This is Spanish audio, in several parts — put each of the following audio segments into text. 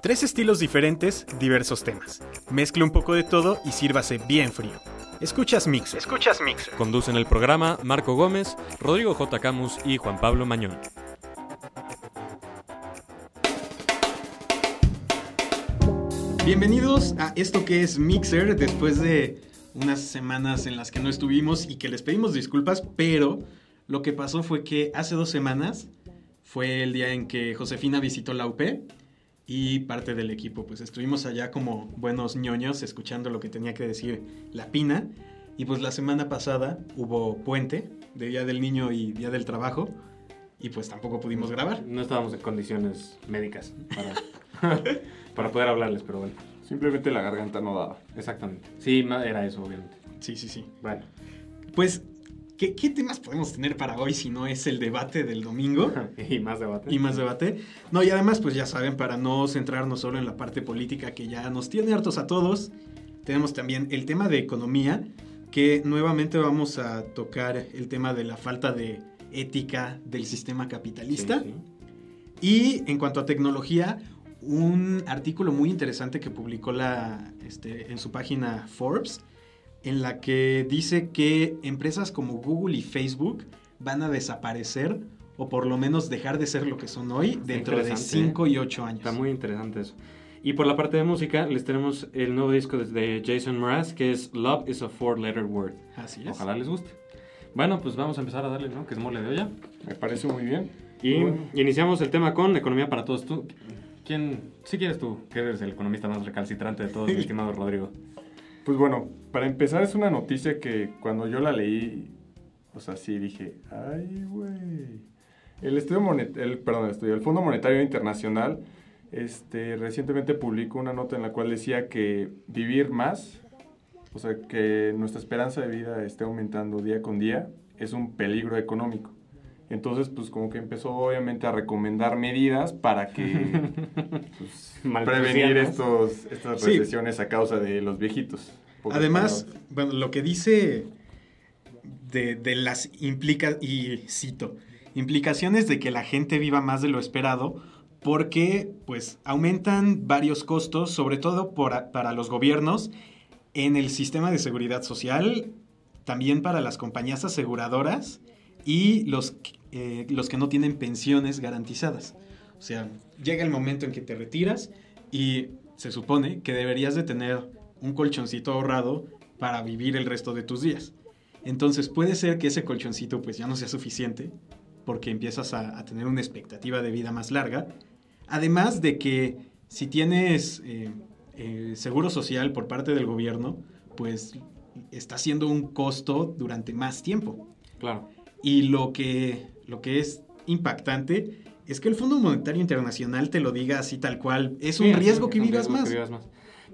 Tres estilos diferentes, diversos temas. Mezcle un poco de todo y sírvase bien frío. Escuchas Mix. Escuchas Mix. Conducen el programa Marco Gómez, Rodrigo J. Camus y Juan Pablo Mañón. Bienvenidos a esto que es Mixer después de unas semanas en las que no estuvimos y que les pedimos disculpas, pero lo que pasó fue que hace dos semanas fue el día en que Josefina visitó la UP y parte del equipo, pues estuvimos allá como buenos ñoños escuchando lo que tenía que decir la Pina y pues la semana pasada hubo puente de Día del Niño y Día del Trabajo y pues tampoco pudimos grabar. No estábamos en condiciones médicas para, para poder hablarles, pero bueno. Simplemente la garganta no daba. Exactamente. Sí, era eso, obviamente. Sí, sí, sí. Bueno. Pues ¿Qué, temas podemos tener para hoy si no es el debate del domingo? y más debate. Y más debate. No, y además, pues ya saben, para no centrarnos solo en la parte política que ya nos tiene hartos a todos, tenemos también el tema de economía, que nuevamente vamos a tocar el tema de la falta de ética del sistema capitalista. Y en cuanto a tecnología, un artículo muy interesante que publicó la, este, en su página Forbes, en la que dice que empresas como Google y Facebook van a desaparecer o por lo menos dejar de ser lo que son hoy dentro de 5 y 8 años. Está muy interesante eso. Y por la parte de música, les tenemos el nuevo disco de Jason Mraz, que es Love is a Four-Letter Word. Así es. Ojalá les guste. Bueno, pues vamos a empezar a darle, ¿no? Que es mole de olla. Me parece muy bien. Y iniciamos el tema con Economía para Todos. ¿Tú, quién, si quieres tú, que eres el economista más recalcitrante de todos, mi estimado Rodrigo? Pues bueno, para empezar es una noticia que cuando yo la leí, o sea, sí dije, ay, güey. El estudio el, perdón, el, estudio, el Fondo Monetario Internacional este, recientemente publicó una nota en la cual decía que vivir más, o sea, que nuestra esperanza de vida esté aumentando día con día, es un peligro económico. Entonces, pues como que empezó obviamente a recomendar medidas para que pues, prevenir estos, estas recesiones a causa de los viejitos. Además, bueno, lo que dice de, las implica y cito, implicaciones de que la gente viva más de lo esperado porque pues aumentan varios costos, sobre todo para los gobiernos en el sistema de seguridad social, también para las compañías aseguradoras y los eh, los que no tienen pensiones garantizadas. O sea, llega el momento en que te retiras y se supone que deberías de tener un colchoncito ahorrado para vivir el resto de tus días. Entonces puede ser que ese colchoncito pues ya no sea suficiente porque empiezas a, tener una expectativa de vida más larga. Además de que si tienes eh, eh, seguro social por parte del gobierno, pues está siendo un costo durante más tiempo. Claro. Y lo que lo que es impactante es que el Fondo Monetario Internacional te lo diga así tal cual. Es un riesgo, que, vivas más.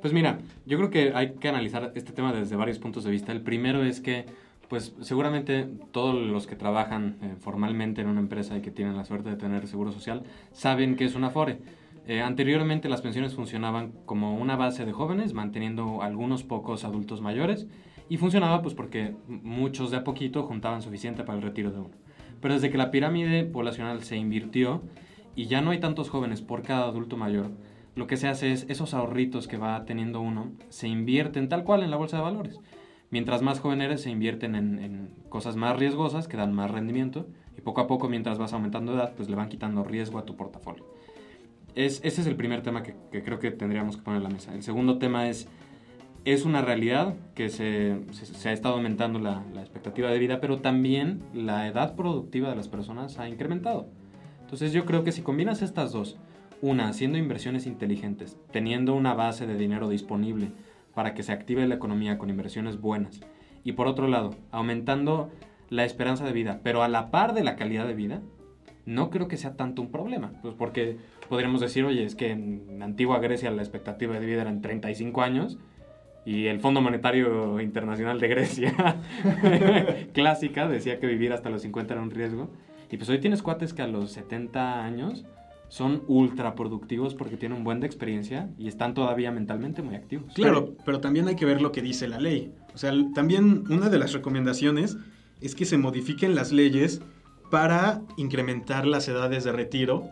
Pues mira, yo creo que hay que analizar este tema desde varios puntos de vista. El primero es que, pues seguramente todos los que trabajan eh, formalmente en una empresa y que tienen la suerte de tener seguro social saben que es una FORE. Eh, anteriormente las pensiones funcionaban como una base de jóvenes, manteniendo algunos pocos adultos mayores, y funcionaba pues porque muchos de a poquito juntaban suficiente para el retiro de uno. Pero desde que la pirámide poblacional se invirtió y ya no hay tantos jóvenes por cada adulto mayor, lo que se hace es esos ahorritos que va teniendo uno se invierten tal cual en la bolsa de valores. Mientras más joven se invierten en, cosas más riesgosas que dan más rendimiento y poco a poco, mientras vas aumentando edad, pues le van quitando riesgo a tu portafolio. Es, ese es el primer tema que, que creo que tendríamos que poner en la mesa. El segundo tema es es una realidad que se, ha estado aumentando la, expectativa de vida, pero también la edad productiva de las personas ha incrementado. Entonces yo creo que si combinas estas dos, una, haciendo inversiones inteligentes, teniendo una base de dinero disponible para que se active la economía con inversiones buenas, y por otro lado, aumentando la esperanza de vida, pero a la par de la calidad de vida, no creo que sea tanto un problema. Pues porque podríamos decir, oye, es que en antigua Grecia la expectativa de vida eran 35 años, y el Fondo Monetario Internacional de Grecia, clásica, decía que vivir hasta los 50 era un riesgo. Y pues hoy tienes cuates que a los 70 años son ultra productivos porque tienen un buen de experiencia y están todavía mentalmente muy activos. Claro, pero también hay que ver lo que dice la ley. O sea, también una de las recomendaciones es que se modifiquen las leyes para incrementar las edades de retiro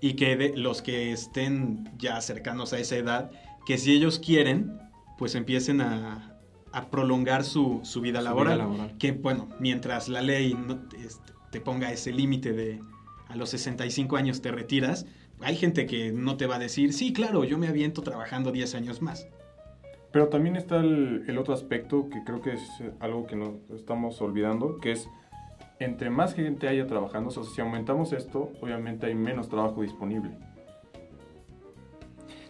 y que de, los que estén ya cercanos a esa edad, que si ellos quieren, pues empiecen a, a prolongar su, su, vida, Su laboral, vida laboral. Que bueno, mientras la ley no, este, te ponga ese límite de a los 65 años te retiras, hay gente que no te va a decir, sí, claro, yo me aviento trabajando 10 años más. Pero también está el, el otro aspecto que creo que es algo que nos estamos olvidando, que es entre más gente haya trabajando, o sea, si aumentamos esto, obviamente hay menos trabajo disponible.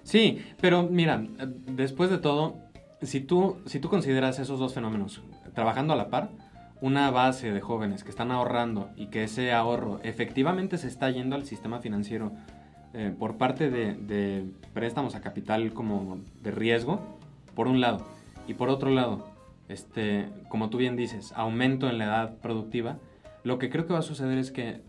Sí, pero mira, después de todo, si tú, si tú consideras esos dos fenómenos, trabajando a la par, una base de jóvenes que están ahorrando y que ese ahorro efectivamente se está yendo al sistema financiero eh, por parte de, de préstamos a capital como de riesgo, por un lado, y por otro lado, este, como tú bien dices, aumento en la edad productiva, lo que creo que va a suceder es que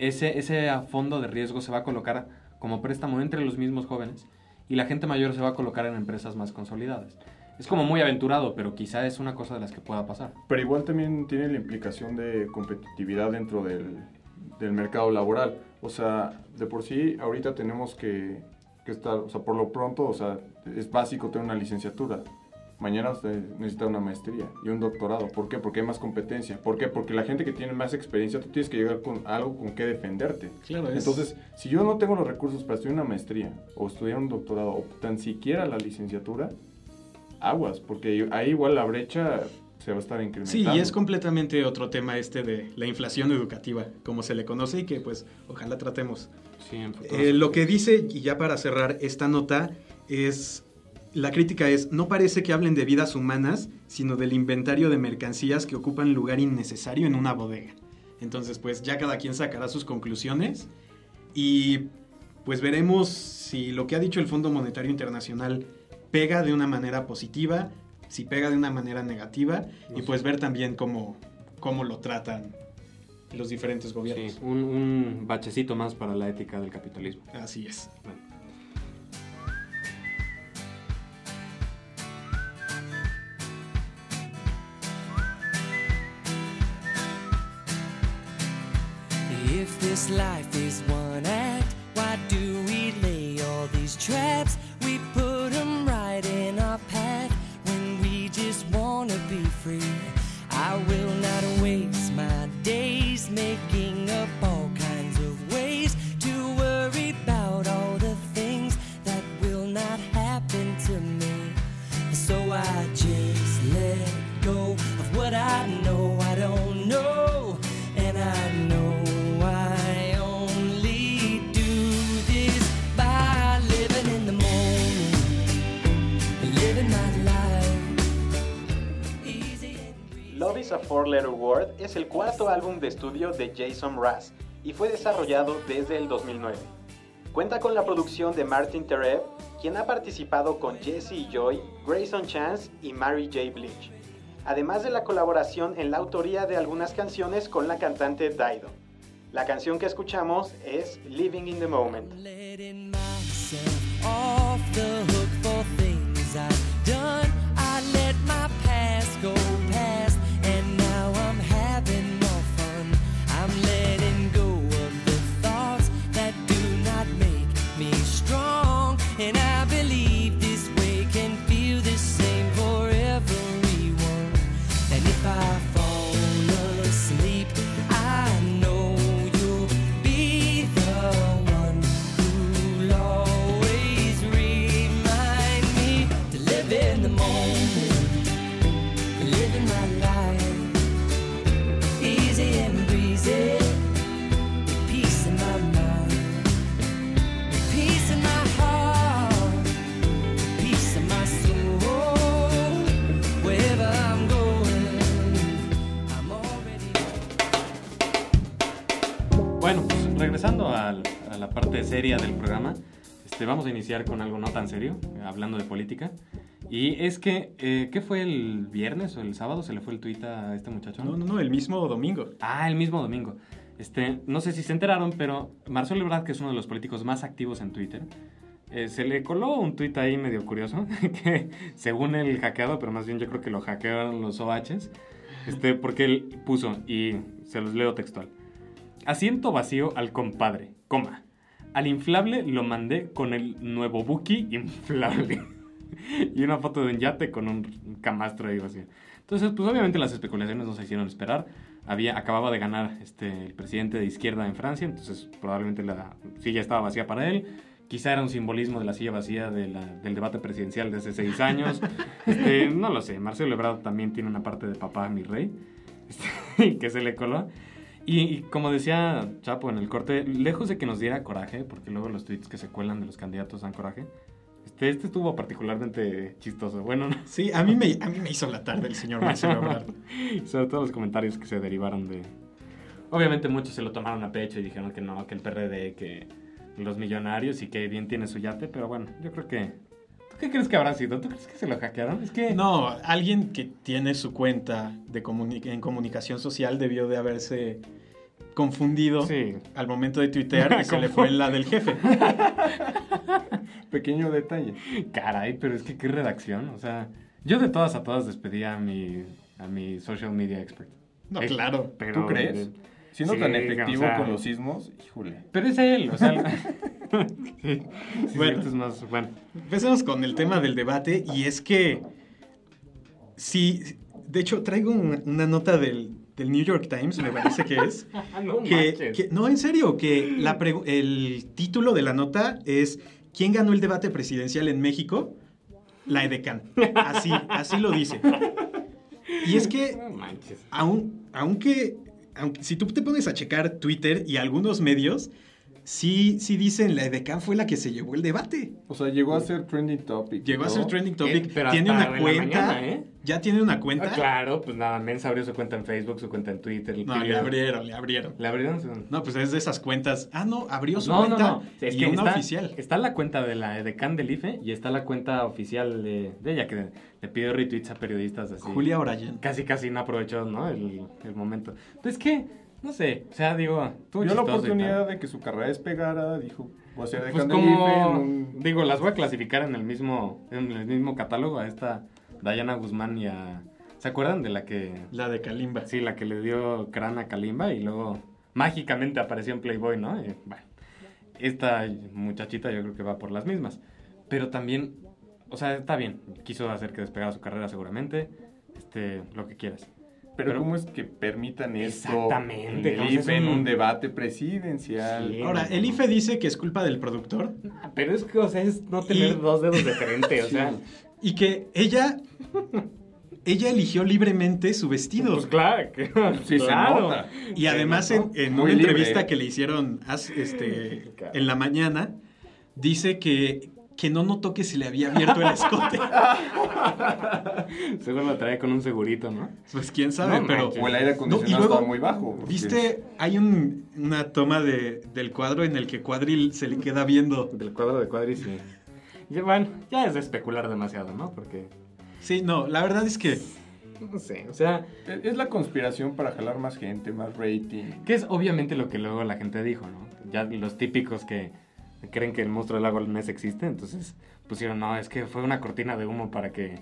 ese, ese fondo de riesgo se va a colocar como préstamo entre los mismos jóvenes y la gente mayor se va a colocar en empresas más consolidadas. Es como muy aventurado, pero quizá es una cosa de las que pueda pasar. Pero igual también tiene la implicación de competitividad dentro del, del mercado laboral. O sea, de por sí, ahorita tenemos que, que estar, o sea, por lo pronto, o sea, es básico tener una licenciatura. Mañana usted necesita una maestría y un doctorado. ¿Por qué? Porque hay más competencia. ¿Por qué? Porque la gente que tiene más experiencia, tú tienes que llegar con algo con que defenderte. Claro, es- Entonces, si yo no tengo los recursos para estudiar una maestría o estudiar un doctorado o tan siquiera la licenciatura, aguas, porque ahí igual la brecha se va a estar Sí, incrementando. y es completamente otro tema este de la inflación educativa, como se le conoce y que pues ojalá tratemos. Sí, en futuros- Eh, lo que dice, y ya para cerrar esta nota, es, la crítica es, no parece que hablen de vidas humanas, sino del inventario de mercancías que ocupan lugar innecesario en una bodega. Entonces, pues ya cada quien sacará sus conclusiones y pues veremos si lo que ha dicho el Fondo Monetario Internacional pega de una manera positiva, si pega de una manera negativa y pues ver también cómo, cómo lo tratan los diferentes gobiernos. Sí, un, un bachecito más para la ética del capitalismo. Así es. Bueno. This life is one cuarto álbum de estudio de Jason Mraz y fue desarrollado desde el 2009. Cuenta con la producción de Martin Terev, quien ha participado con Jesse y Joy, Grayson Chance y Mary J. Blige, además de la colaboración en la autoría de algunas canciones con la cantante Dido. La canción que escuchamos es Living in the Moment. Regresando al- a la parte seria del programa, este, vamos a iniciar con algo no tan serio, eh, hablando de política. Y es que, eh, ¿qué fue el viernes o el sábado? ¿Se le fue el tuit a este muchacho? No, no, no, el mismo domingo. Ah, el mismo domingo. Este, no sé si se enteraron, pero Marcelo Ebrard, que es uno de los políticos más activos en Twitter, eh, se le coló un tuit ahí medio curioso, que según él hackeado, pero más bien yo creo que lo hackearon los OHs, este, porque él puso, y se los leo textual, asiento vacío al compadre, coma. al inflable lo mandé con el nuevo Buki inflable. y una foto de un yate con un camastro ahí así. Entonces, pues obviamente las especulaciones no se hicieron esperar. Había, acababa de ganar este, el presidente de izquierda en Francia, entonces probablemente la silla estaba vacía para él. Quizá era un simbolismo de la silla vacía de la- del debate presidencial de hace seis años. Este, no lo sé. Marcelo Ebrard también tiene una parte de papá, mi rey, este, que se le coló. Y, y como decía Chapo en el corte, lejos de que nos diera coraje, porque luego los tweets que se cuelan de los candidatos dan coraje, este, este estuvo particularmente chistoso. Bueno, no, Sí, a mí me, a mí me hizo la tarde el señor Marcelo Ebrard. sobre todo los comentarios que se derivaron de... Obviamente muchos se lo tomaron a pecho y dijeron que no, que el PRD, que los millonarios y que bien tiene su yate, pero bueno, yo creo que... ¿Tú qué crees que habrá sido? ¿Tú crees que se lo hackearon? Es que... No, alguien que tiene su cuenta de comuni- en comunicación social debió de haberse confundido Sí. al momento de tuitear y se le fue la del jefe. Pequeño detalle. Caray, pero es que qué redacción, o sea... Yo de todas a todas despedía a mi, a mi social media expert. No, Eh, claro. Pero, ¿Tú crees? Siendo Sí, tan o efectivo sea- con los sismos, híjole. Pero es él, o sea... sí, sí, Bueno. es más... Bueno, Empecemos con el tema del debate y es que sí, de hecho traigo un- una nota del, del New York Times, me parece que es, no que, no, en serio, que la el título de la nota es ¿Quién ganó el debate presidencial en México? La EDECAN. Así, así lo dice. Y es que No manches. aun- aunque, aunque si tú te pones a checar Twitter y algunos medios, sí, sí dicen la EDECAN fue la que se llevó el debate. O sea, llegó a ser trending topic. Llegó a ser trending topic. Eh, pero tiene una cuenta. mañana, ¿eh? Ya tiene una cuenta. Ah, claro, pues nada, Mensa abrió su cuenta en Facebook, su cuenta en Twitter. el No, le abrieron, le abrieron. ¿Le abrieron su...? No, pues es de esas cuentas. Ah, no, abrió su No, no, cuenta. no. Es y que una está, oficial. está la cuenta de la edecán del IFE y está la cuenta oficial de, de ella que le pidió retweets a periodistas así. Julia Orayen. Casi, casi no aprovechó, ¿no? El, el momento. Pues que, no sé, o sea, digo, tuvo Vio la oportunidad de que su carrera despegara, dijo, voy a ser de Pues como, un... digo, las voy a clasificar en el mismo, en el mismo catálogo a esta Dayana Guzmán y a... ¿Se acuerdan de la que... La de Kalimba. Sí, la que le dio crán a Kalimba y luego mágicamente apareció en Playboy, ¿no? Y, bueno, esta muchachita yo creo que va por las mismas. Pero también, o sea, está bien. Quiso hacer que despegara su carrera seguramente. Este, lo que quieras. Pero, Pero- ¿cómo es que permitan esto Exactamente, en, el entonces IFE, en un- un debate presidencial? Sí. Ahora, el IFE dice que es culpa del productor Pero es que, o sea, es no tener Y- dos dedos de frente, o sea... y que ella. Ella eligió libremente su vestido. Pues claro, que, Sí, se claro. nota. Y además Se en, una libre. entrevista que le hicieron este, en la mañana, dice que, que no notó que se le había abierto el escote. Seguro lo traía con un segurito, ¿no? Pues quién sabe, No pero... O el aire No, y acondicionado luego, estaba muy bajo. porque- ¿Viste? Hay un- una toma de, del cuadro en el que Cuadril se le queda viendo. Del cuadro de cuadris, sí. Y bueno, ya es de especular demasiado, ¿no? Porque, Sí, no, la verdad es que no sé, o sea, es la conspiración para jalar más gente, más rating. que es obviamente lo que luego la gente dijo, ¿no? Ya los típicos que creen que el monstruo del lago Ness existe, entonces pusieron, no, es que fue una cortina de humo para que...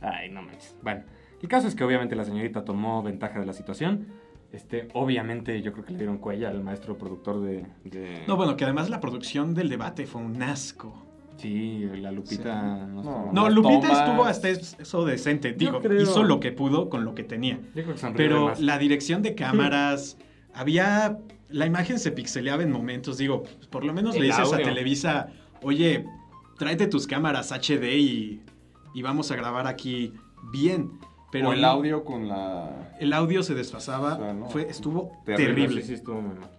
Ay, no manches. Bueno, el caso es que obviamente la señorita tomó ventaja de la situación. Este, obviamente yo creo que le dieron cuella al maestro productor de... de- No, bueno, que además la producción del debate fue un asco. Sí, la Lupita... Sí. No, No. Lupita tomas. estuvo hasta es- eso decente. Digo, creo. hizo lo que pudo con lo que tenía. Yo creo que Pero la dirección de cámaras, había. La imagen se pixeleaba en momentos. Digo, por lo menos El le dices a. Televisa, oye, tráete tus cámaras HD y, y vamos a grabar aquí bien. Pero o el no, audio con la... el audio se desfasaba. O sea, no. fue, estuvo Terrible. terrible. Sí, sí, estuvo muy mal.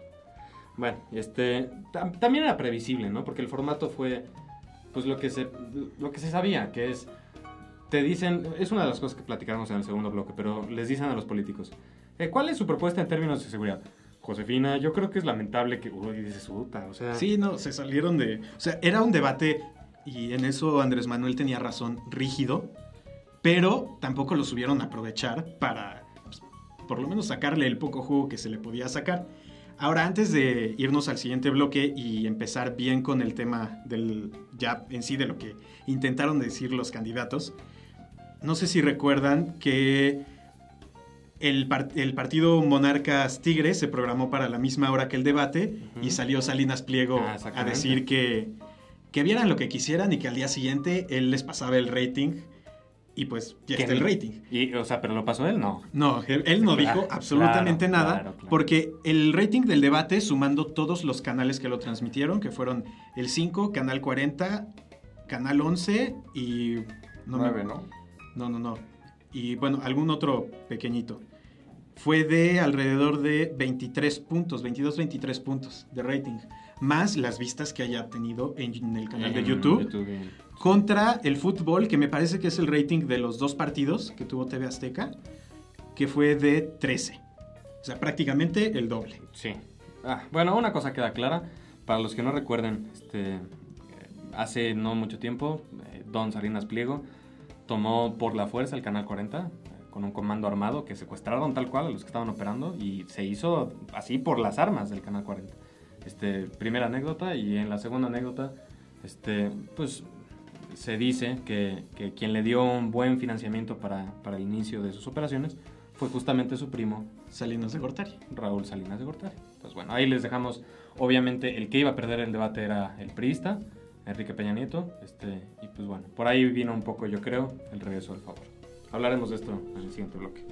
Bueno, este tam- también era previsible, ¿no? Porque el formato fue pues lo que se lo que se sabía, que es te dicen, es una de las cosas que platicamos en el segundo bloque, pero les dicen a los políticos, eh, ¿cuál es su propuesta en términos de seguridad? Josefina, yo creo que es lamentable que uy, dices, puta, o sea, Sí, no, se salieron de. O sea, era un debate, y en eso Andrés Manuel tenía razón, rígido, pero tampoco lo supieron aprovechar para, pues, por lo menos, sacarle el poco jugo que se le podía sacar. Ahora, antes de irnos al siguiente bloque y empezar bien con el tema del ya en sí de lo que intentaron decir los candidatos, no sé si recuerdan que el, par- el partido Monarcas Tigres se programó para la misma hora que el debate y salió Salinas Pliego Ah, a decir que, que vieran lo que quisieran y que al día siguiente él les pasaba el rating y pues ya está el rating. Y, o sea, pero lo pasó él, no. No, él, él no Claro, dijo absolutamente claro, nada claro, claro. porque el rating del debate, sumando todos los canales que lo transmitieron, que fueron el 5, Canal 40, Canal 11 y... No, me- Nueve, ¿no? no, no, no. Y bueno, algún otro pequeñito. Fue de alrededor de 23 puntos, 22, 23 puntos de rating. Más las vistas que haya tenido en el canal de YouTube. Contra el fútbol, que me parece que es el rating de los dos partidos que tuvo TV Azteca, que fue de 13. O sea, prácticamente el doble. Sí. Ah, bueno, una cosa queda clara. Para los que no recuerden, este, eh, hace no mucho tiempo, eh, Don Salinas Pliego tomó por la fuerza el Canal 40 eh, con un comando armado que secuestraron tal cual a los que estaban operando y se hizo así por las armas del Canal 40. Este, primera anécdota y en la segunda anécdota, este, pues se dice que, que quien le dio un buen financiamiento para, para el inicio de sus operaciones fue justamente su primo Salinas de Gortari. Raúl Salinas de Gortari. Entonces, bueno, ahí les dejamos, obviamente, el que iba a perder el debate era el priista, Enrique Peña Nieto, este, y pues bueno, por ahí vino un poco, yo creo, el regreso del favor. Hablaremos de esto en el siguiente bloque.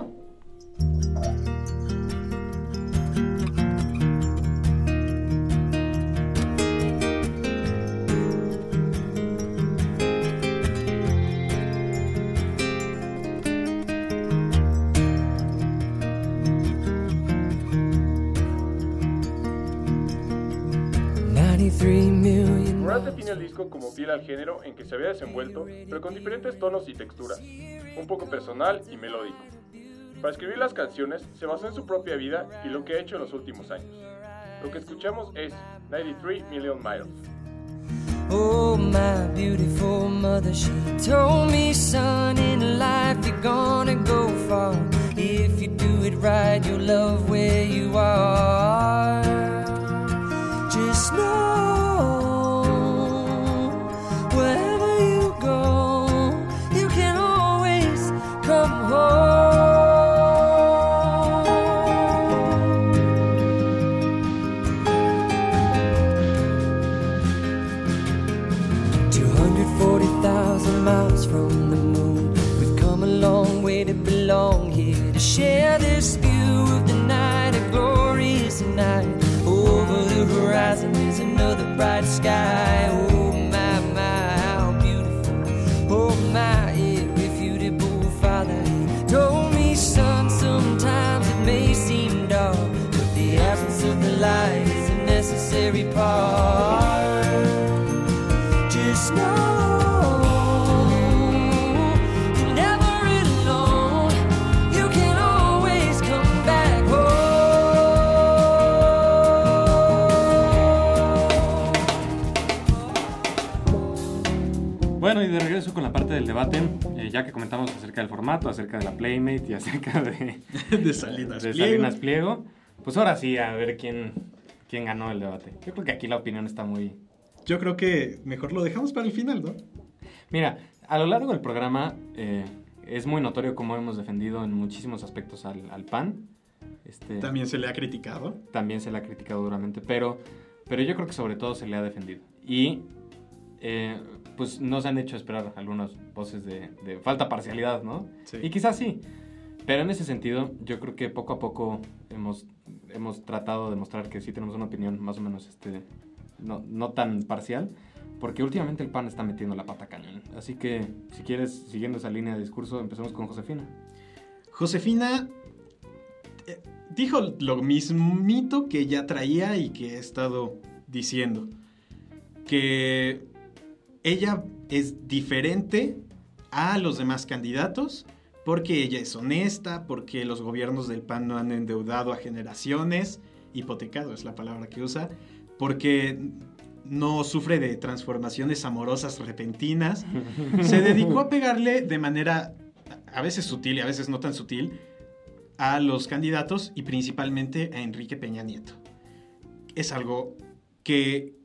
Morat define el disco como fiel al género en que se había desenvuelto, pero con diferentes tonos y texturas, un poco personal y melódico. Para escribir las canciones se basó en su propia vida y lo que ha hecho en los últimos años. Lo que escuchamos es 93 Million Miles. Oh, my beautiful mother, she told me, son, in life you're gonna go far. If you do it right, you'll love where you are. Con la parte del debate, eh, ya que comentamos acerca del formato, acerca de la Playmate y acerca de, de Salinas de Pliego. Salinas Pliego, pues ahora sí, a ver quién, quién ganó el debate. Yo creo que aquí la opinión está muy, Yo creo que mejor lo dejamos para el final, ¿no? Mira, a lo largo del programa eh, es muy notorio cómo hemos defendido en muchísimos aspectos al, al PAN. Este, También se le ha criticado. también se le ha criticado duramente, pero, pero yo creo que sobre todo se le ha defendido. Y eh, pues nos han hecho esperar algunas voces de, de falta parcialidad, ¿no? Sí. Y quizás sí. Pero en ese sentido, yo creo que poco a poco hemos, hemos tratado de mostrar que sí tenemos una opinión más o menos este, no, no tan parcial. Porque últimamente el PAN está metiendo la pata cañón. Así que, si quieres, siguiendo esa línea de discurso, empecemos con Josefina. Josefina eh, dijo lo mismito que ya traía y que he estado diciendo. Que ella es diferente a los demás candidatos porque ella es honesta, porque los gobiernos del PAN no han endeudado a generaciones, hipotecado es la palabra que usa, porque no sufre de transformaciones amorosas repentinas. Se dedicó a pegarle de manera a veces sutil y a veces no tan sutil a los candidatos y principalmente a Enrique Peña Nieto. Es algo que,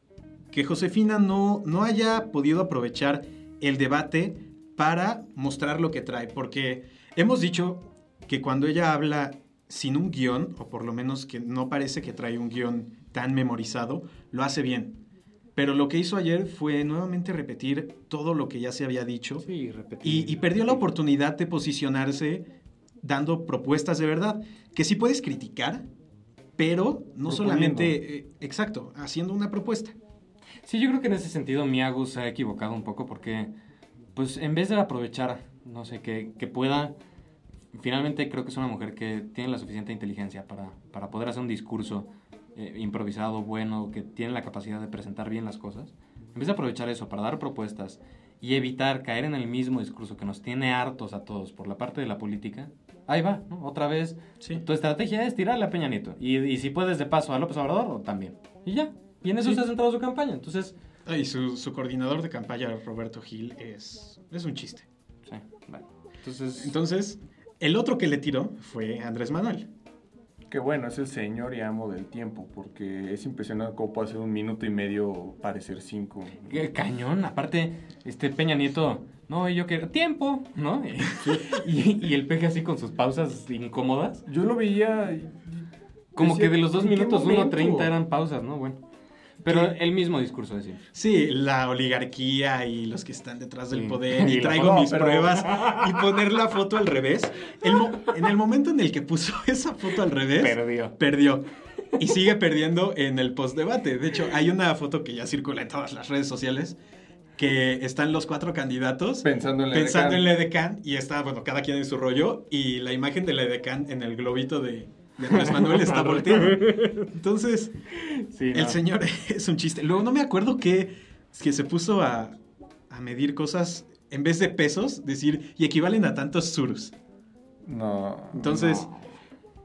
que Josefina no, no haya podido aprovechar el debate para mostrar lo que trae, porque hemos dicho que cuando ella habla sin un guion, o por lo menos que no parece que trae un guion tan memorizado, lo hace bien. Pero lo que hizo ayer fue nuevamente repetir todo lo que ya se había dicho Sí, repetir. y, y perdió la oportunidad de posicionarse dando propuestas de verdad, que sí puedes criticar, pero no Proponiendo. solamente, eh, exacto, haciendo una propuesta. Sí, yo creo que en ese sentido Miyagu se ha equivocado un poco porque, pues, en vez de aprovechar, no sé, que, que pueda... Finalmente creo que es una mujer que tiene la suficiente inteligencia para, para poder hacer un discurso eh, improvisado, bueno, que tiene la capacidad de presentar bien las cosas. En vez de aprovechar eso para dar propuestas y evitar caer en el mismo discurso que nos tiene hartos a todos por la parte de la política, ahí va, ¿no? Otra vez, Sí. tu estrategia es tirarle a Peña Nieto. Y, y si puedes de paso a López Obrador, también. Y ya. Y en eso Sí. se ha centrado su campaña. Entonces, Ah, Y su, su coordinador de campaña, Roberto Gil, es, es un chiste. Sí, bueno. Entonces, Entonces, el otro que le tiró fue Andrés Manuel. Que bueno, es el señor y amo del tiempo, porque es impresionante cómo puede hacer un minuto y medio parecer cinco. qué cañón. Aparte, este Peña Nieto, no, yo quiero tiempo, ¿no? Y, y el peje así con sus pausas incómodas. Yo lo veía... y- Como decía, que de los dos ¿en qué minutos, momento? 1.30 eran pausas, ¿no? Bueno. Pero el mismo discurso de siempre. Sí, la oligarquía y los que están detrás del Sí. poder y Y traigo foto, mis pero- pruebas y poner la foto al revés. El en el momento en el que puso esa foto al revés, Perdió. perdió. Y sigue perdiendo en el postdebate. De hecho, hay una foto que ya circula en todas las redes sociales que están los cuatro candidatos Pensando en la pensando en la edecán y está, bueno, cada quien en su rollo y la imagen de la edecán en el globito de, Andrés Manuel está volteado. Entonces, Sí, el señor es un chiste. Luego no me acuerdo que, que se puso a, a medir cosas en vez de pesos, decir, y equivalen a tantos surus. No. Entonces,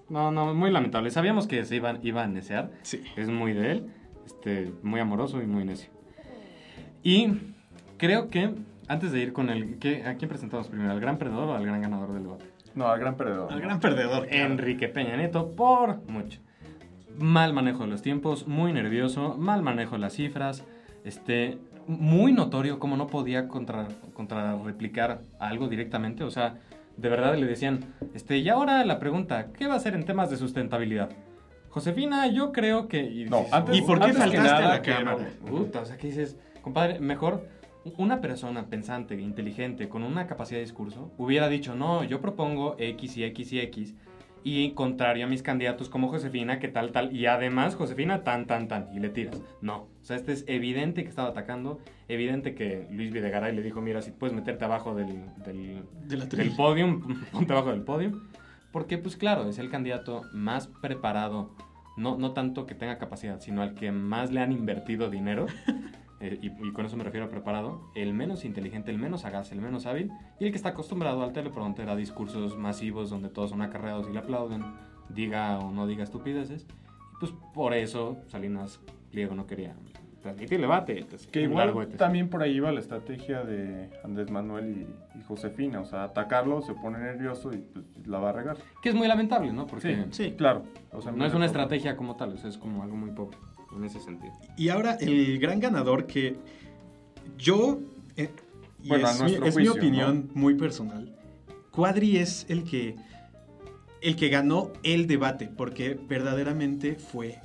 No, no, muy lamentable. Sabíamos que se iba, iba a necear. sí. Es muy de él. Este, muy amoroso y muy necio. Y creo que, antes de ir con el... ¿qué- ¿A quién presentamos primero? ¿Al gran perdedor o al gran ganador del debate? No, al gran perdedor. Al gran perdedor. claro. Enrique Peña Nieto por mucho. Mal manejo de los tiempos, muy nervioso, mal manejo de las cifras, este, muy notorio como no podía contra, contrarreplicar algo directamente, o sea, de verdad le decían, este, y ahora la pregunta, ¿qué va a hacer en temas de sustentabilidad? Josefina, yo creo que... y No, dices, antes, ¿Y por qué antes que faltaste a la que cámara? Puta, o sea, que dices, compadre, mejor una persona pensante, inteligente, con una capacidad de discurso, hubiera dicho, no, yo propongo X y X y X, y contrario a mis candidatos como Josefina, que tal, tal, y además Josefina, tan, tan, tan, y le tiras. No, o sea, este es evidente que estaba atacando, evidente que Luis Videgaray le dijo, mira, si puedes meterte abajo del, del, De del podium, ponte abajo del podium. Porque, pues claro, es el candidato más preparado, no, no tanto que tenga capacidad, sino al que más le han invertido dinero. eh, y, y con eso me refiero a preparado, el menos inteligente, el menos sagaz, el menos hábil, y el que está acostumbrado al teleprompter a discursos masivos donde todos son acarreados y le aplauden, diga o no diga estupideces. Y pues por eso Salinas Pliego no quería transmitir debate. Que igual largo también por ahí iba la estrategia de Andrés Manuel y, y Josefina. O sea, atacarlo, se pone nervioso y pues, la va a regar. Que es muy lamentable, ¿no? Porque Sí. Claro. O sea, no es una estrategia como tal, o sea, es como algo muy pobre en ese sentido. Y ahora el gran ganador que yo, eh, y Bueno, a es, mi, opinión muy personal, Cuadri es el que, el que ganó el debate, porque verdaderamente fue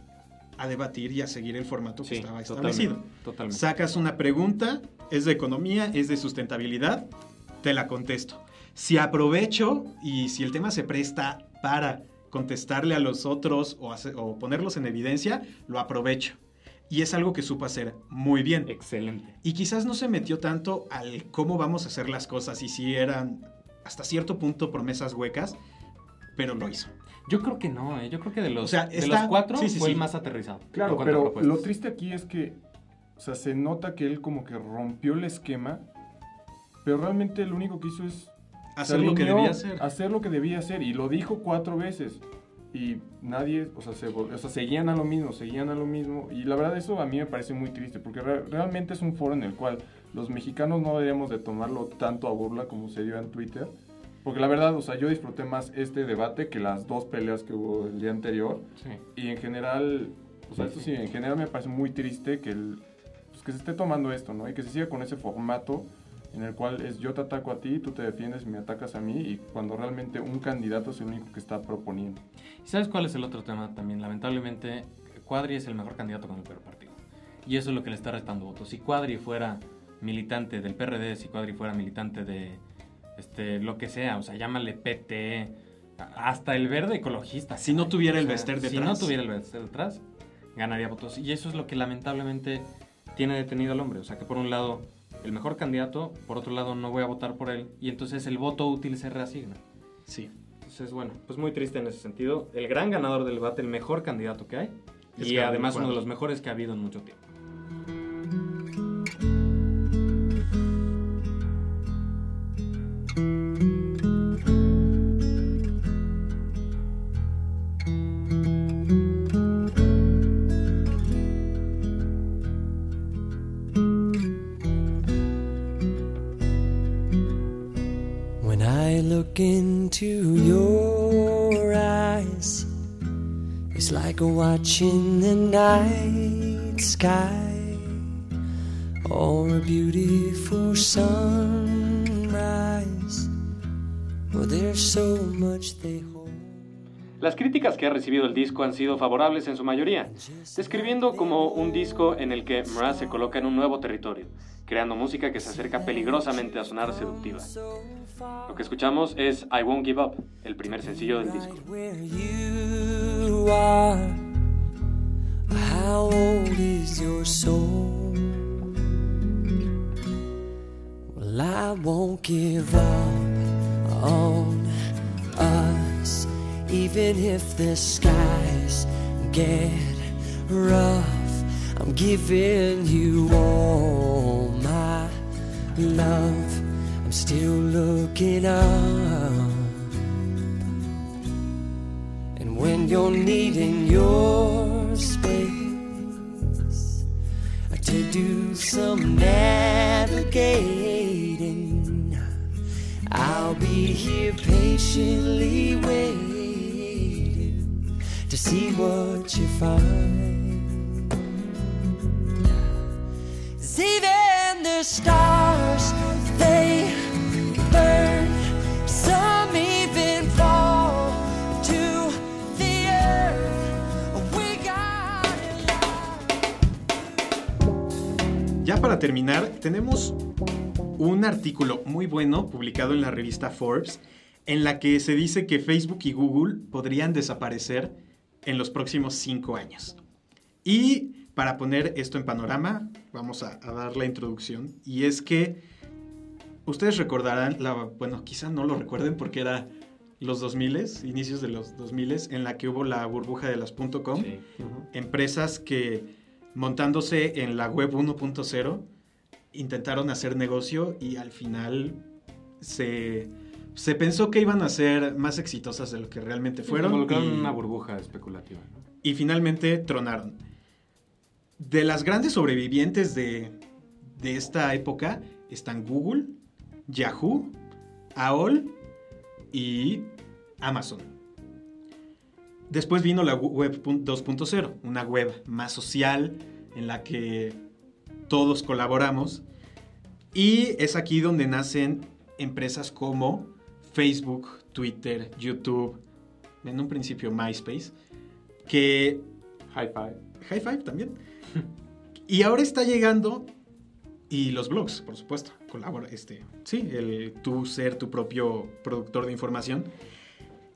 a debatir y a seguir el formato que estaba establecido. Totalmente. Sacas una pregunta, es de economía, es de sustentabilidad, te la contesto. Si aprovecho y si el tema se presta para contestarle a los otros o, hacer- o ponerlos en evidencia, lo aprovecho. Y es algo que supo hacer muy bien. Excelente. Y quizás no se metió tanto al cómo vamos a hacer las cosas y si eran hasta cierto punto promesas huecas, pero lo hizo. Yo creo que no, ¿eh? yo creo que de los, O sea, de está- los cuatro sí, sí, fue sí. el más aterrizado. Claro, pero propuestas. lo triste aquí es que, o sea, se nota que él como que rompió el esquema, pero realmente lo único que hizo es Hacer lo que debía hacer. Hacer lo que debía hacer y lo dijo cuatro veces y nadie, o sea, se, o sea, seguían a lo mismo, seguían a lo mismo y la verdad eso a mí me parece muy triste porque re- realmente es un foro en el cual los mexicanos no deberíamos de tomarlo tanto a burla como se dio en Twitter. Porque la verdad, o sea, yo disfruté más este debate que las dos peleas que hubo el día anterior. Sí. Y en general, o sea, esto sí, en general me parece muy triste que, el, pues, que se esté tomando esto, ¿no? Y que se siga con ese formato en el cual es yo te ataco a ti, tú te defiendes y me atacas a mí, y cuando realmente un candidato es el único que está proponiendo. ¿Y sabes cuál es el otro tema también? Lamentablemente, Cuadri es el mejor candidato con el peor partido. Y eso es lo que le está restando votos. Si Cuadri fuera militante del PRD, si Cuadri fuera militante de este, lo que sea, o sea, llámale PT, hasta el verde ecologista. Si no tuviera el O sea, Bester Si detrás. no tuviera el Bester detrás, ganaría votos. Y eso es lo que lamentablemente tiene detenido al hombre. O sea, que por un lado, el mejor candidato, por otro lado, no voy a votar por él. Y entonces el voto útil se reasigna. Sí. Entonces, bueno, pues muy triste en ese sentido. El gran ganador del debate, el mejor candidato que hay. Es y además uno de los mejores que ha habido en mucho tiempo. Like watching the night sky or a beautiful sunrise. Well, there's so much they hold. Las críticas que ha recibido el disco han sido favorables en su mayoría, describiendo como un disco en el que Mraz se coloca en un nuevo territorio, creando música que se acerca peligrosamente a sonar seductiva. Lo que escuchamos es I Won't Give Up, el primer sencillo del disco. Are, how old is your soul? Well, I won't give up on us, even if the skies get rough. I'm giving you all my love. I'm still looking up. And you're needing your space to do some navigating, I'll be here patiently waiting to see what you find. even the stars, para terminar, tenemos un artículo muy bueno publicado en la revista Forbes en la que se dice que Facebook y Google podrían desaparecer en los próximos cinco años. Y para poner esto en panorama, vamos a, a dar la introducción. Y es que ustedes recordarán, la, bueno, quizá no lo recuerden porque era los 2000, inicios de los 2000, en la que hubo la burbuja de las .com empresas que montándose en la web 1.0 intentaron hacer negocio y al final se, se pensó que iban a ser más exitosas de lo que realmente fueron. Y- una burbuja especulativa. ¿no? y finalmente tronaron. De las grandes sobrevivientes de, de esta época están Google, Yahoo, AOL y Amazon. Después vino la web pun- 2.0, una web más social en la que todos colaboramos. Y es aquí donde nacen empresas como Facebook, Twitter, YouTube, en un principio MySpace, que High five. High Five también. y ahora está llegando y los blogs, por supuesto, colabora este, sí, el tú ser tu propio productor de información.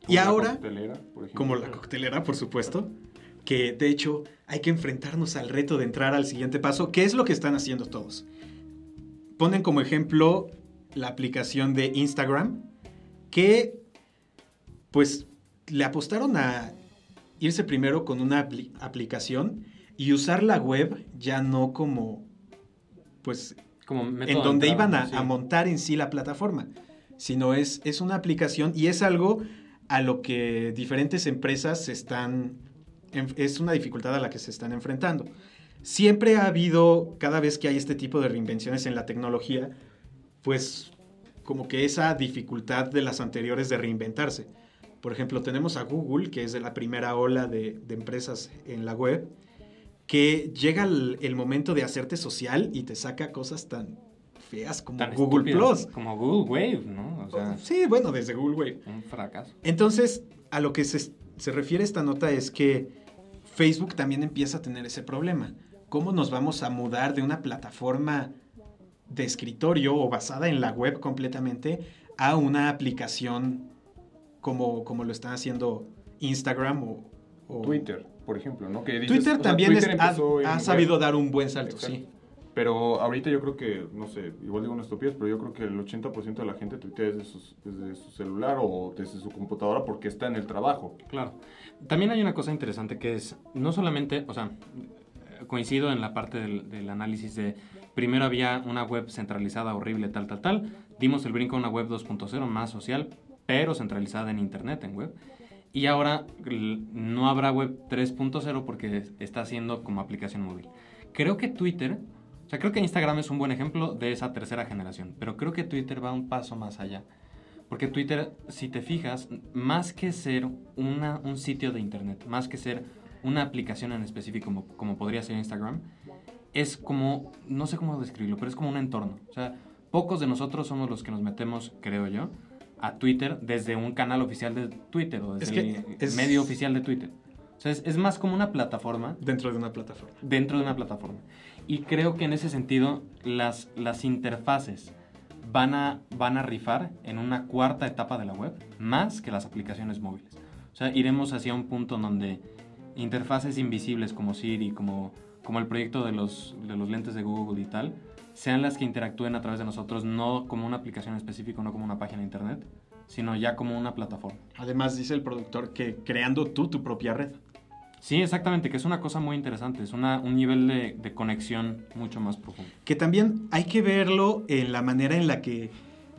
Y la ahora, coctelera, por ejemplo. como la coctelera, por supuesto, que de hecho hay que enfrentarnos al reto de entrar al siguiente paso, que es lo que están haciendo todos. Ponen como ejemplo la aplicación de Instagram, que pues le apostaron a irse primero con una apli- aplicación y usar la web ya no como pues Como en de donde entrada, iban a, sí. a montar en sí la plataforma, sino es, es una aplicación y es algo a lo que diferentes empresas están, es una dificultad a la que se están enfrentando. Siempre ha habido, cada vez que hay este tipo de reinvenciones en la tecnología, pues como que esa dificultad de las anteriores de reinventarse. Por ejemplo, tenemos a Google, que es de la primera ola de, empresas en la web, que llega el momento de hacerte social y te saca cosas tan feas como Tan Google Plus. Como Google Wave, ¿no? O sea, Sí, bueno, desde Google Wave. un fracaso. Entonces, a lo que se, se refiere esta nota es que Facebook también empieza a tener ese problema. ¿Cómo nos vamos a mudar de una plataforma de escritorio o basada en la web completamente a una aplicación como, como lo están haciendo Instagram o, o- Twitter, por ejemplo, ¿no? Que dices, Twitter sea, también Twitter es- ha, ha sabido dar un buen salto, Exacto. sí. Pero ahorita yo creo que, no sé, igual digo una estupidez, pero yo creo que el 80% de la gente tuitea desde, desde su celular o desde su computadora porque está en el trabajo. Claro. También hay una cosa interesante que es, no solamente, o sea, coincido en la parte del, del análisis de, primero había una web centralizada, horrible, tal, tal, tal, dimos el brinco a una web 2.0 más social, pero centralizada en Internet, en web, y ahora no habrá web 3.0 porque está haciendo como aplicación móvil. Creo que Twitter, o sea, creo que Instagram es un buen ejemplo de esa tercera generación, pero creo que Twitter va un paso más allá. Porque Twitter, si te fijas, más que ser una, un sitio de internet, más que ser una aplicación en específico como, como podría ser Instagram, es como, no sé cómo describirlo, pero es como un entorno. O sea, pocos de nosotros somos los que nos metemos, creo yo, a Twitter desde un canal oficial de Twitter o desde Es que el es- medio oficial de Twitter. O sea, es, es más como una plataforma Dentro de una plataforma. dentro de una plataforma. Y creo que en ese sentido las, las interfaces van a, van a rifar en una cuarta etapa de la web, más que las aplicaciones móviles. O sea, iremos hacia un punto donde interfaces invisibles como Siri, como, como el proyecto de los, de los lentes de Google y tal, sean las que interactúen a través de nosotros, no como una aplicación específica, no como una página de internet, sino ya como una plataforma. Además, dice el productor que creando tú tu propia red. Sí, exactamente, que es una cosa muy interesante, es una, un nivel de, de conexión mucho más profundo. Que también hay que verlo en la manera en la que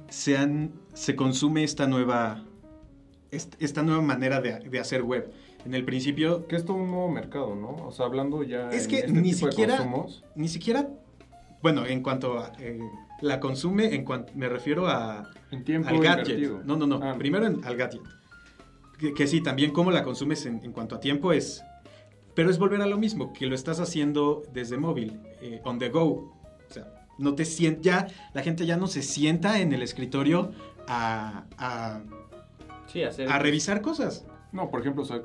se, han- se consume esta nueva, est- esta nueva manera de, de hacer web. En el principio, Que es todo un nuevo mercado, ¿no? O sea, hablando ya Es en que este ni tipo de siquiera- consumos, ni siquiera, bueno, en cuanto a eh, la consume, en cuanto me refiero a, en tiempo al gadget. invertido. No, no, no. Ah, Primero en- al gadget. Que, que sí, también cómo la consumes en, en cuanto a tiempo es... Pero es volver a lo mismo, que lo estás haciendo desde móvil, eh, on the go. O sea, no te sien- ya la gente ya no se sienta en el escritorio a, a- Sí, hacer... a revisar cosas. No, por ejemplo, o sea,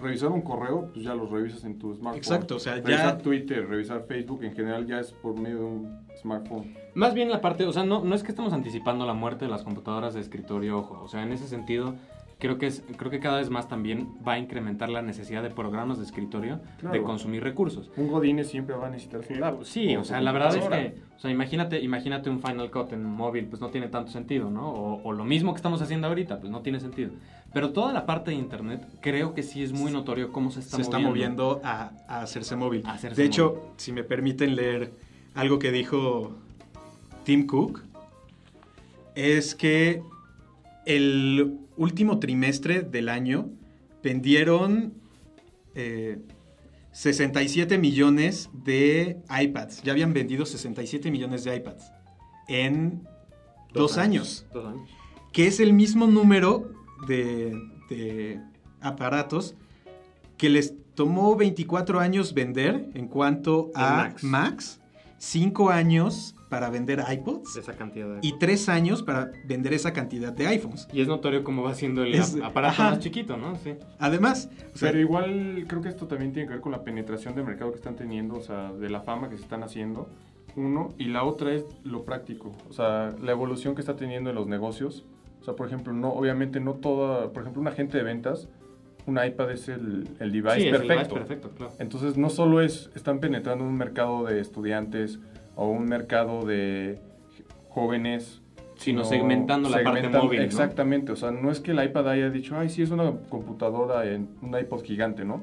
revisar un correo, pues ya lo revisas en tu smartphone. Exacto, o sea, revisar ya- Twitter, revisar Facebook, en general ya es por medio de un smartphone. Más bien la parte, o sea, no, no es que estemos anticipando la muerte de las computadoras de escritorio, ojo. O sea, en ese sentido, creo que, es, creo que cada vez más también va a incrementar la necesidad de programas de escritorio de Claro. consumir recursos. Un Godine siempre va a necesitar su laptop. Sí, o sea, la verdad es que, o sea, imagínate, imagínate un Final Cut en móvil, pues no tiene tanto sentido, ¿no? O, o lo mismo que estamos haciendo ahorita, pues no tiene sentido. Pero toda la parte de internet, creo que sí es muy notorio cómo se está se está moviendo. moviendo a, a hacerse móvil. A hacerse de hecho, si me permiten leer algo que dijo Tim Cook, es que el último trimestre del año vendieron eh, 67 millones de iPads. Ya habían vendido 67 millones de iPads en dos, años Dos años. que es el mismo número de, de aparatos que les tomó 24 años vender en cuanto a Macs. Macs, 5 años para vender iPods esa cantidad de... y 3 años para vender esa cantidad de iPhones. Y es notorio cómo va siendo el Es- ap- aparato ajá. más chiquito, ¿no? Sí. Además, o sea, Pero igual creo que esto también tiene que ver con la penetración de mercado que están teniendo, o sea, de la fama que se están haciendo, uno, y la otra es lo práctico, o sea, la evolución que está teniendo en los negocios. O sea, por ejemplo, no, obviamente no toda, por ejemplo, un agente de ventas, un iPad es el, el device Sí, es el perfecto. device perfecto, claro. Entonces, no solo es, están penetrando un mercado de estudiantes o un mercado de jóvenes, Sino segmentando la parte móvil, ¿no? Exactamente, o sea, no es que el iPad haya dicho, ay, sí, es una computadora, en un iPod gigante, ¿no?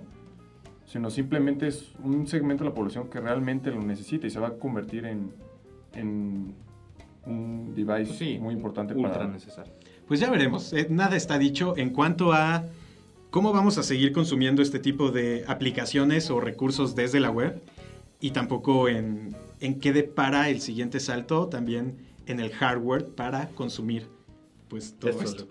Sino simplemente es un segmento de la población que realmente lo necesita y se va a convertir en, en un device Sí, muy importante ultra para... necesario. pues ya veremos. Eh, nada está dicho en cuanto a cómo vamos a seguir consumiendo este tipo de aplicaciones o recursos desde la web y tampoco en, en qué depara el siguiente salto también en el hardware para consumir pues todo Estos esto.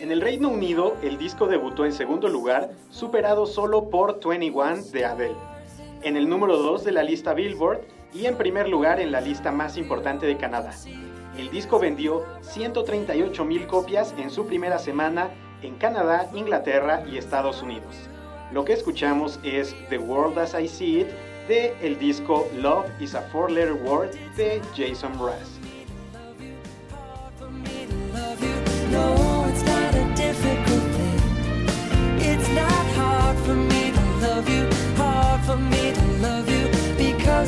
En el Reino Unido, el disco debutó en segundo lugar, superado solo por 21 de Adele. En el número 2 de la lista Billboard y en primer lugar en la lista más importante de Canadá. El disco vendió 138 mil copias en su primera semana en Canadá, Inglaterra y Estados Unidos. Lo que escuchamos es The World as I See It de el disco Love is a Four Letter Word de Jason Mraz.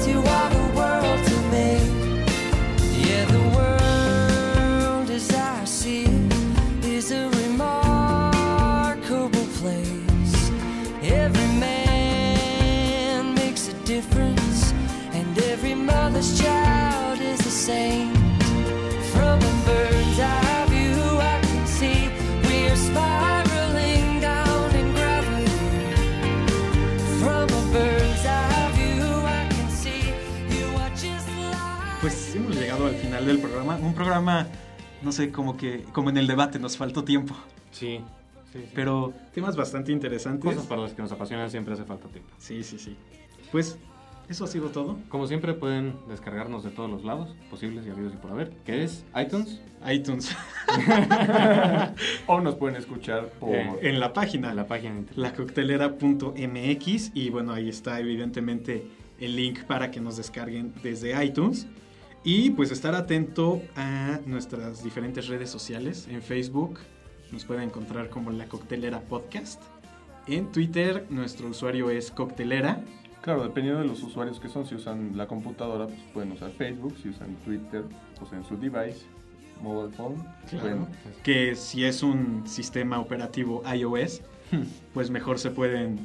you. Pues hemos llegado al final del programa. Un programa, no sé, como que, como en el debate, nos faltó tiempo. Sí, sí, sí. Pero temas bastante interesantes. Cosas para las que nos apasionan siempre hace falta tiempo. Sí, sí, sí. Pues eso ha sido todo. Como siempre pueden descargarnos de todos los lados posibles y habidos y por haber, que es iTunes, iTunes O nos pueden escuchar por... Eh, en la página, en la página lacoctelera.mx y bueno, ahí está evidentemente el link para que nos descarguen desde iTunes. Y pues estar atento a nuestras diferentes redes sociales. En Facebook nos pueden encontrar como La Coctelera Podcast. En Twitter nuestro usuario es Coctelera. Claro, dependiendo de los usuarios que son, si usan la computadora, pues pueden usar Facebook, si usan Twitter, pues en su device, mobile phone, pueden- Que si es un sistema operativo iOS, pues mejor se pueden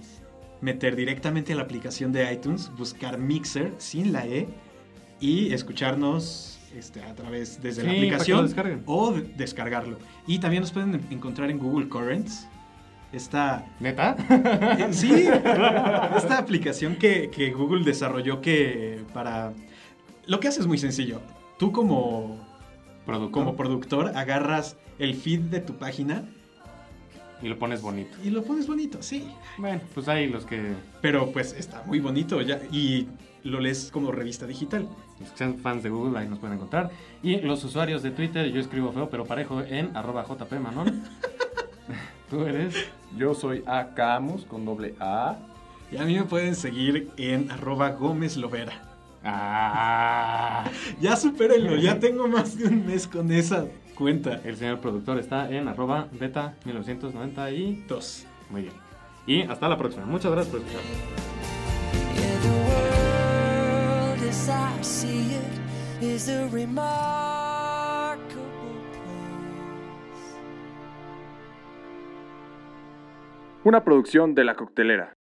meter directamente a la aplicación de iTunes, buscar Mixer sin la E y escucharnos este, a través desde la Sí, aplicación o de- descargarlo. Y también nos pueden encontrar en Google Currents. Esta, ¿Neta? eh, sí, esta aplicación que, que Google desarrolló que para... Lo que hace es muy sencillo. Tú como, Productor. como productor agarras el feed de tu página Y lo pones bonito. y lo pones bonito, sí. Bueno, pues hay los que, Pero pues está muy bonito ya y lo lees como revista digital. los que sean fans de Google ahí nos pueden encontrar. Y los usuarios de Twitter, yo escribo feo pero parejo en arroba jpmanon. Tú eres... Yo soy A Camus con doble A. Y a mí me pueden seguir en arroba Gómez Lovera. Ah, Ya supérenlo, ya tengo más de un mes con esa cuenta. el señor productor está en arroba beta 1990 y... Dos. Muy bien. Y hasta la próxima. Muchas gracias por escuchar. Yeah, Una producción de La Coctelera.